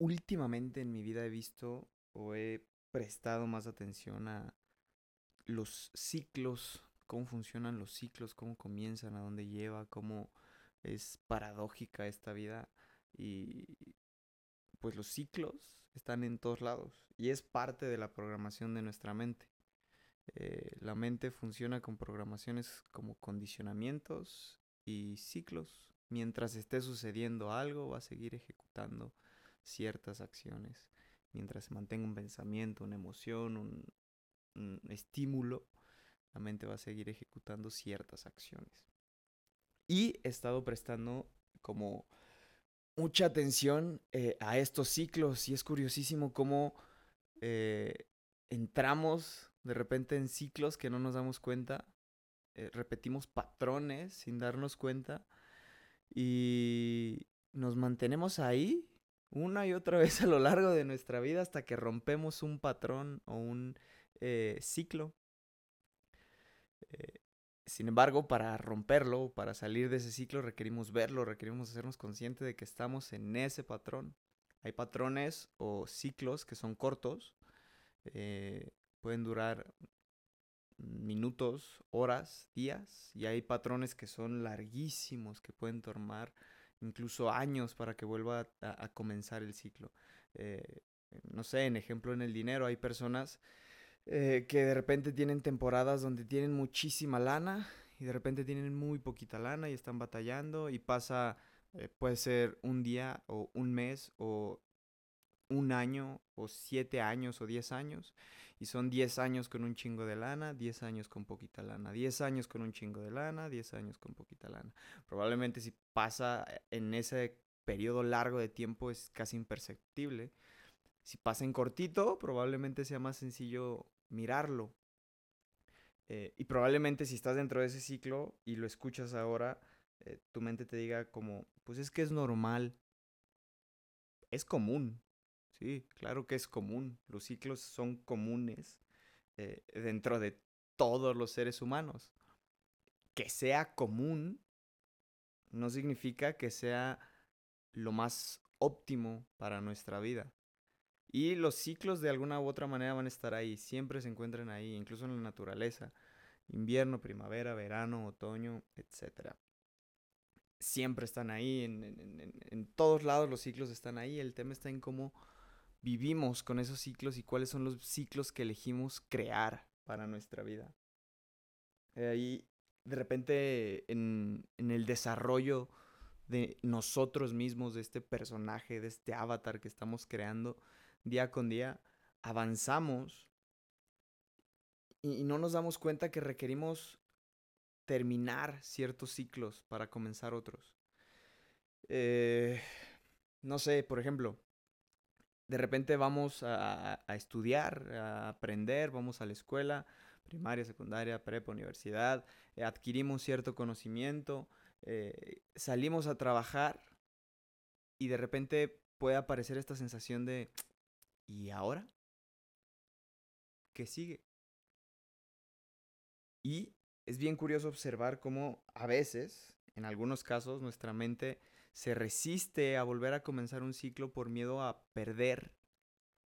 últimamente en mi vida he visto o he prestado más atención a los ciclos, cómo funcionan los ciclos, cómo comienzan, a dónde lleva, cómo es paradójica esta vida y pues los ciclos están en todos lados y es parte de la programación de nuestra mente. Eh, la mente funciona con programaciones como condicionamientos y ciclos. Mientras esté sucediendo algo, va a seguir ejecutando ciertas acciones. Mientras se mantenga un pensamiento, una emoción, un, estímulo, la mente va a seguir ejecutando ciertas acciones. Y he estado prestando como mucha atención eh, a estos ciclos y es curiosísimo cómo eh, entramos de repente en ciclos que no nos damos cuenta, eh, repetimos patrones sin darnos cuenta y nos mantenemos ahí una y otra vez a lo largo de nuestra vida hasta que rompemos un patrón o un ciclo. Sin embargo, para romperlo, para salir de ese ciclo, requerimos verlo, requerimos hacernos conscientes de que estamos en ese patrón. Hay patrones o ciclos que son cortos, eh, pueden durar minutos, horas, días, y hay patrones que son larguísimos, que pueden tomar incluso años para que vuelva a, comenzar el ciclo. Eh, no sé, en ejemplo en el dinero, hay personas eh, que de repente tienen temporadas donde tienen muchísima lana y de repente tienen muy poquita lana y están batallando y pasa, eh, puede ser un día o un mes o un año o siete años o diez años y son diez años con un chingo de lana, diez años con poquita lana, diez años con un chingo de lana, diez años con poquita lana. Probablemente si pasa en ese periodo largo de tiempo es casi imperceptible si pasa en cortito, probablemente sea más sencillo mirarlo. Eh, y probablemente si estás dentro de ese ciclo y lo escuchas ahora, eh, tu mente te diga como, pues es que es normal. Es común. Sí, claro que es común. Los ciclos son comunes eh, dentro de todos los seres humanos. Que sea común no significa que sea lo más óptimo para nuestra vida. Y los ciclos de alguna u otra manera van a estar ahí, siempre se encuentran ahí, incluso en la naturaleza. Invierno, primavera, verano, otoño, etc. Siempre están ahí, en, todos lados los ciclos están ahí. El tema está en cómo vivimos con esos ciclos y cuáles son los ciclos que elegimos crear para nuestra vida. Ahí, de repente, en, en el desarrollo de nosotros mismos, de este personaje, de este avatar que estamos creando, día con día, avanzamos y, no nos damos cuenta que requerimos terminar ciertos ciclos para comenzar otros. Eh, no sé, por ejemplo, de repente vamos a, estudiar, a aprender, vamos a la escuela, primaria, secundaria, prepa, universidad, eh, adquirimos cierto conocimiento, eh, salimos a trabajar y de repente puede aparecer esta sensación de, ¿Y ahora? ¿Qué sigue? Y es bien curioso observar cómo a veces, en algunos casos, nuestra mente se resiste a volver a comenzar un ciclo por miedo a perder,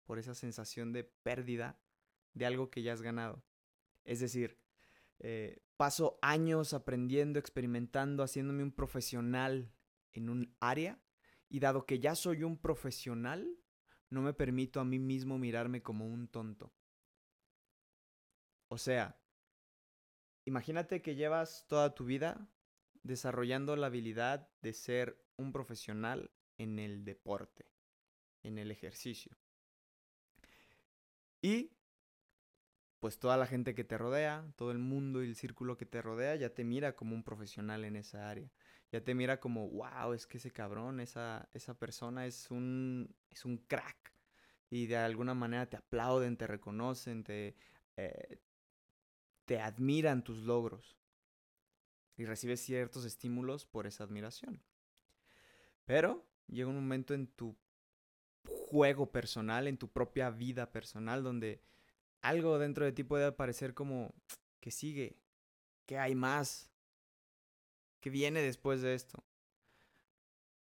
por esa sensación de pérdida de algo que ya has ganado. Es decir, eh, paso años aprendiendo, experimentando, haciéndome un profesional en un área y dado que ya soy un profesional, no me permito a mí mismo mirarme como un tonto. O sea, imagínate que llevas toda tu vida desarrollando la habilidad de ser un profesional en el deporte, en el ejercicio. Y pues toda la gente que te rodea, todo el mundo y el círculo que te rodea ya te mira como un profesional en esa área ya te mira como, wow, es que ese cabrón, esa, esa persona es un, es un crack. Y de alguna manera te aplauden, te reconocen, te, eh, te admiran tus logros. Y recibes ciertos estímulos por esa admiración. Pero llega un momento en tu juego personal, en tu propia vida personal, donde algo dentro de ti puede parecer como, que sigue? ¿Qué hay más? ¿Qué viene después de esto?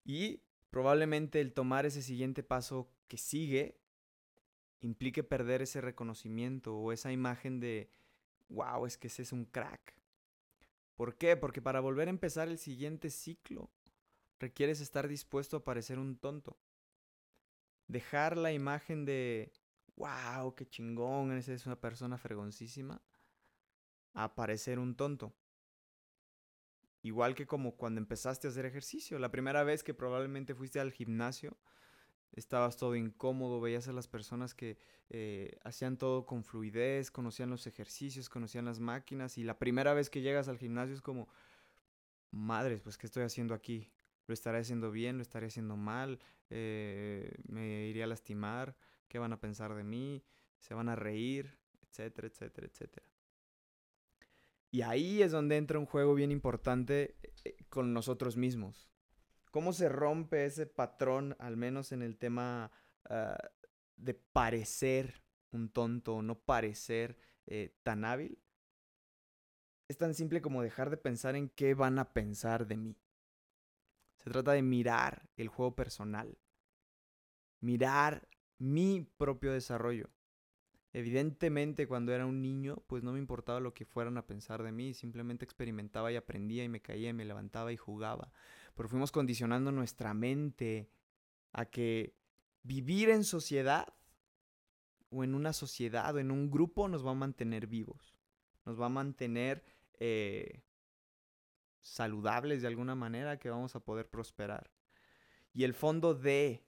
Y probablemente el tomar ese siguiente paso que sigue implique perder ese reconocimiento o esa imagen de, wow, es que ese es un crack. ¿Por qué? Porque para volver a empezar el siguiente ciclo requieres estar dispuesto a parecer un tonto. Dejar la imagen de, wow, qué chingón, esa es una persona fregoncísima, a parecer un tonto. Igual que como cuando empezaste a hacer ejercicio. La primera vez que probablemente fuiste al gimnasio, estabas todo incómodo, veías a las personas que eh, hacían todo con fluidez, conocían los ejercicios, conocían las máquinas y la primera vez que llegas al gimnasio es como, madres, pues ¿qué estoy haciendo aquí? ¿Lo estaré haciendo bien? ¿Lo estaré haciendo mal? Eh, ¿Me iría a lastimar? ¿Qué van a pensar de mí? ¿Se van a reír? Etcétera, etcétera, etcétera. Y ahí es donde entra un juego bien importante eh, con nosotros mismos. ¿Cómo se rompe ese patrón, al menos en el tema ah, de parecer un tonto o no parecer eh, tan hábil? Es tan simple como dejar de pensar en qué van a pensar de mí. Se trata de mirar el juego personal. Mirar mi propio desarrollo. Evidentemente cuando era un niño, pues no me importaba lo que fueran a pensar de mí, simplemente experimentaba y aprendía y me caía y me levantaba y jugaba. Pero fuimos condicionando nuestra mente a que vivir en sociedad o en una sociedad o en un grupo nos va a mantener vivos, nos va a mantener eh, saludables de alguna manera, que vamos a poder prosperar. Y el fondo de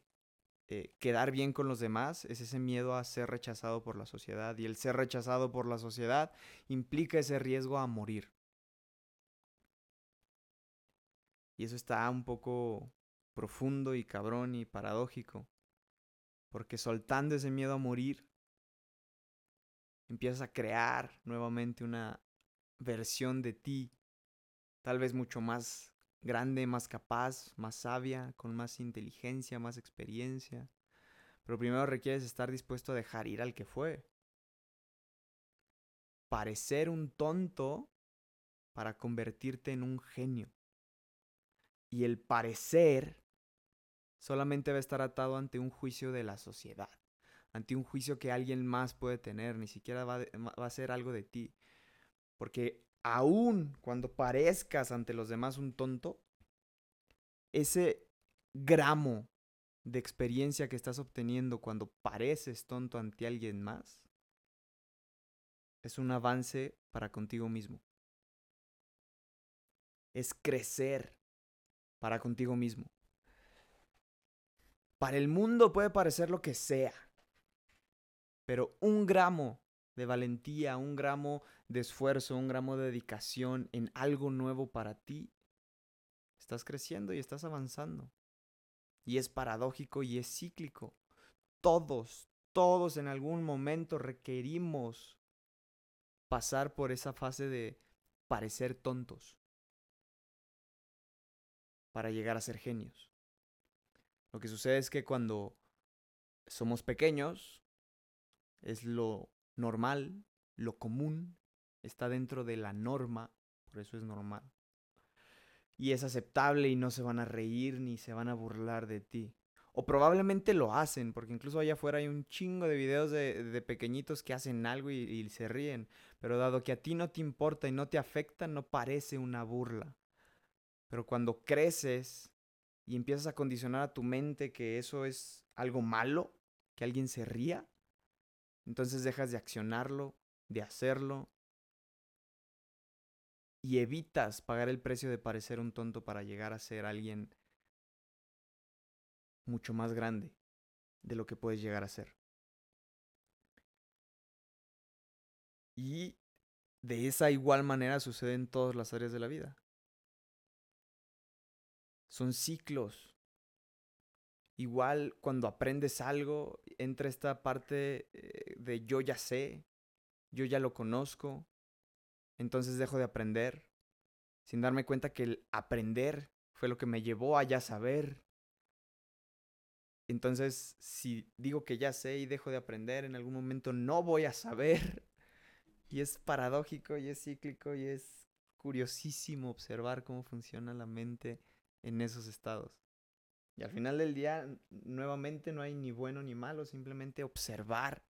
eh, quedar bien con los demás es ese miedo a ser rechazado por la sociedad. Y el ser rechazado por la sociedad implica ese riesgo a morir. Y eso está un poco profundo y cabrón y paradójico. Porque soltando ese miedo a morir, empiezas a crear nuevamente una versión de ti, tal vez mucho más grande, más capaz, más sabia, con más inteligencia, más experiencia. Pero primero requieres estar dispuesto a dejar ir al que fue. Parecer un tonto para convertirte en un genio. Y el parecer solamente va a estar atado ante un juicio de la sociedad, ante un juicio que alguien más puede tener, ni siquiera va, va a ser algo de ti. Porque aún cuando parezcas ante los demás un tonto, ese gramo de experiencia que estás obteniendo cuando pareces tonto ante alguien más, es un avance para contigo mismo. Es crecer para contigo mismo. Para el mundo puede parecer lo que sea, pero un gramo de valentía, un gramo de esfuerzo, un gramo de dedicación en algo nuevo para ti, estás creciendo y estás avanzando. Y es paradójico y es cíclico. Todos, todos en algún momento requerimos pasar por esa fase de parecer tontos para llegar a ser genios. Lo que sucede es que cuando somos pequeños, es lo normal, lo común, está dentro de la norma, por eso es normal. Y es aceptable y no se van a reír ni se van a burlar de ti. O probablemente lo hacen, porque incluso allá afuera hay un chingo de videos de, pequeñitos que hacen algo y, se ríen. Pero dado que a ti no te importa y no te afecta, no parece una burla. Pero cuando creces y empiezas a condicionar a tu mente que eso es algo malo, que alguien se ría, entonces dejas de accionarlo, de hacerlo, y evitas pagar el precio de parecer un tonto para llegar a ser alguien mucho más grande de lo que puedes llegar a ser. Y de esa igual manera sucede en todas las áreas de la vida. Son ciclos Igual cuando aprendes algo, entra esta parte eh, de yo ya sé, yo ya lo conozco, entonces dejo de aprender, sin darme cuenta que el aprender fue lo que me llevó a ya saber. Entonces, si digo que ya sé y dejo de aprender, en algún momento no voy a saber. Y es paradójico y es cíclico y es curiosísimo observar cómo funciona la mente en esos estados. Y al final del día, nuevamente no hay ni bueno ni malo, simplemente observar.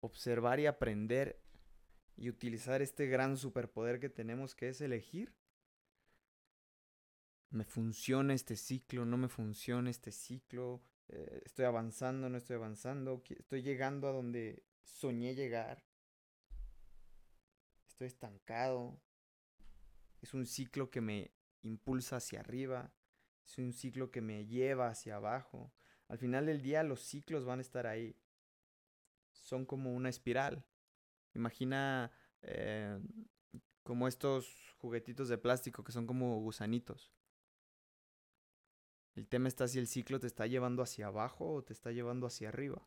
Observar y aprender y utilizar este gran superpoder que tenemos que es elegir. Me funciona este ciclo, no me funciona este ciclo, eh, estoy avanzando, no estoy avanzando, estoy llegando a donde soñé llegar, estoy estancado, es un ciclo que me impulsa hacia arriba, es un ciclo que me lleva hacia abajo. Al final del día los ciclos van a estar ahí. Son como una espiral. Imagina eh, como estos juguetitos de plástico que son como gusanitos. El tema está si el ciclo te está llevando hacia abajo o te está llevando hacia arriba.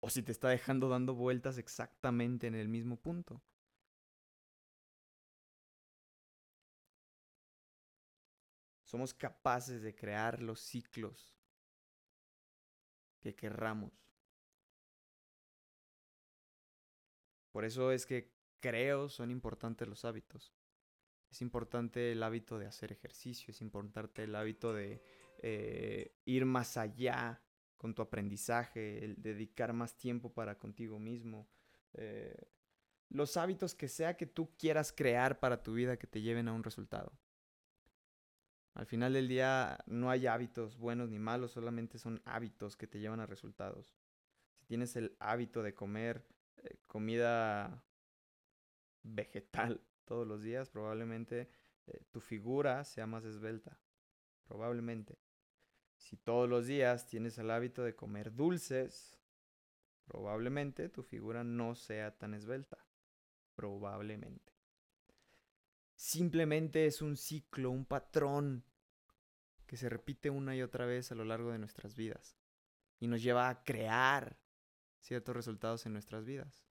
O si te está dejando dando vueltas exactamente en el mismo punto. Somos capaces de crear los ciclos que querramos. Por eso es que creo son importantes los hábitos. Es importante el hábito de hacer ejercicio, es importante el hábito de eh, ir más allá con tu aprendizaje, el dedicar más tiempo para contigo mismo. Eh, los hábitos que sea que tú quieras crear para tu vida que te lleven a un resultado. Al final del día no hay hábitos buenos ni malos, solamente son hábitos que te llevan a resultados. Si tienes el hábito de comer eh, comida vegetal todos los días, probablemente eh, tu figura sea más esbelta. Probablemente. Si todos los días tienes el hábito de comer dulces, probablemente tu figura no sea tan esbelta. Probablemente. Simplemente es un ciclo, un patrón que se repite una y otra vez a lo largo de nuestras vidas y nos lleva a crear ciertos resultados en nuestras vidas.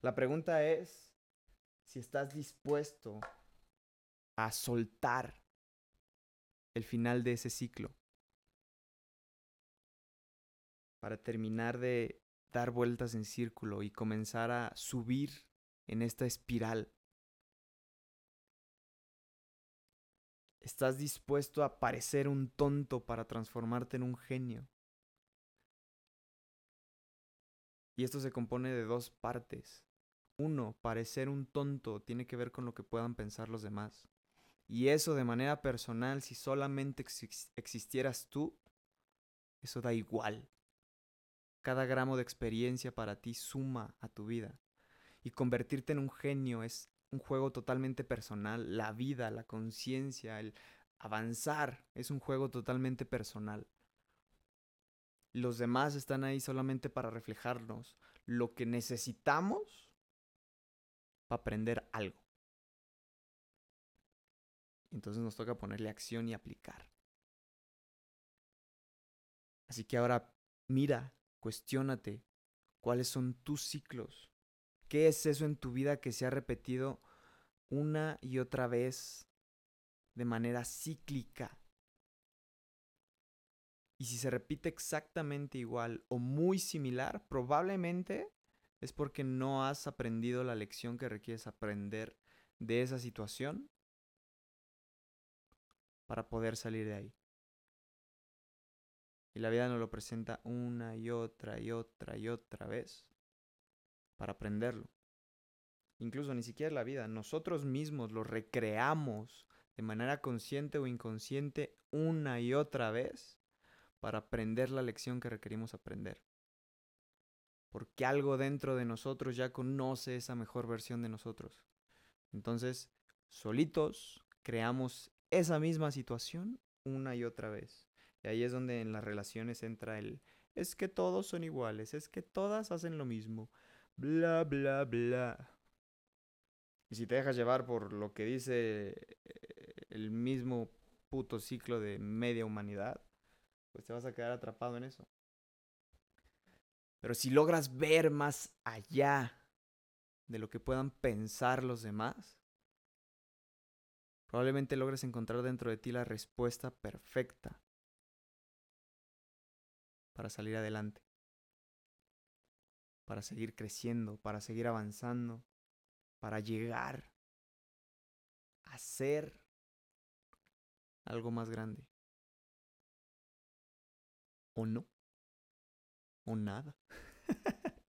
La pregunta es si estás dispuesto a soltar el final de ese ciclo para terminar de dar vueltas en círculo y comenzar a subir en esta espiral. ¿Estás dispuesto a parecer un tonto para transformarte en un genio? Y esto se compone de dos partes. Uno, parecer un tonto tiene que ver con lo que puedan pensar los demás. Y eso de manera personal, si solamente existieras tú, eso da igual. Cada gramo de experiencia para ti suma a tu vida. Y convertirte en un genio es un juego totalmente personal. La vida, la conciencia, el avanzar es un juego totalmente personal. Los demás están ahí solamente para reflejarnos lo que necesitamos para aprender algo. Entonces nos toca ponerle acción y aplicar. Así que ahora mira, cuestiónate cuáles son tus ciclos. ¿Qué es eso en tu vida que se ha repetido una y otra vez de manera cíclica? Y si se repite exactamente igual o muy similar, probablemente es porque no has aprendido la lección que requieres aprender de esa situación para poder salir de ahí. Y la vida nos lo presenta una y otra y otra y otra vez para aprenderlo. Incluso ni siquiera la vida, nosotros mismos lo recreamos de manera consciente o inconsciente una y otra vez para aprender la lección que requerimos aprender. Porque algo dentro de nosotros ya conoce esa mejor versión de nosotros. Entonces, solitos creamos esa misma situación una y otra vez. Y ahí es donde en las relaciones entra el, es que todos son iguales, es que todas hacen lo mismo, bla, bla, bla. Y si te dejas llevar por lo que dice eh, el mismo puto ciclo de media humanidad, pues te vas a quedar atrapado en eso. Pero si logras ver más allá de lo que puedan pensar los demás, probablemente logres encontrar dentro de ti la respuesta perfecta para salir adelante, para seguir creciendo, para seguir avanzando, para llegar a ser algo más grande. O no. O nada.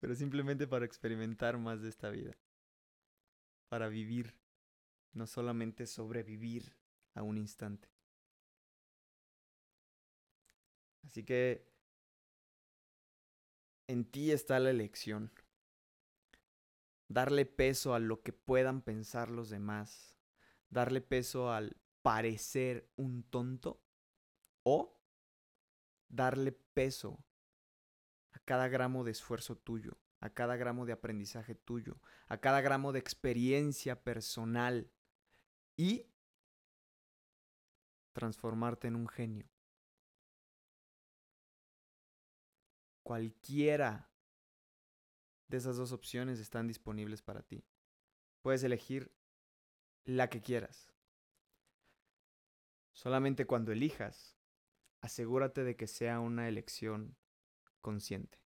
Pero simplemente para experimentar más de esta vida. Para vivir. No solamente sobrevivir a un instante. Así que en ti está la elección. Darle peso a lo que puedan pensar los demás. Darle peso al parecer un tonto. O darle peso a cada gramo de esfuerzo tuyo, a cada gramo de aprendizaje tuyo, a cada gramo de experiencia personal y transformarte en un genio. Cualquiera de esas dos opciones están disponibles para ti. Puedes elegir la que quieras. Solamente cuando elijas, asegúrate de que sea una elección consciente.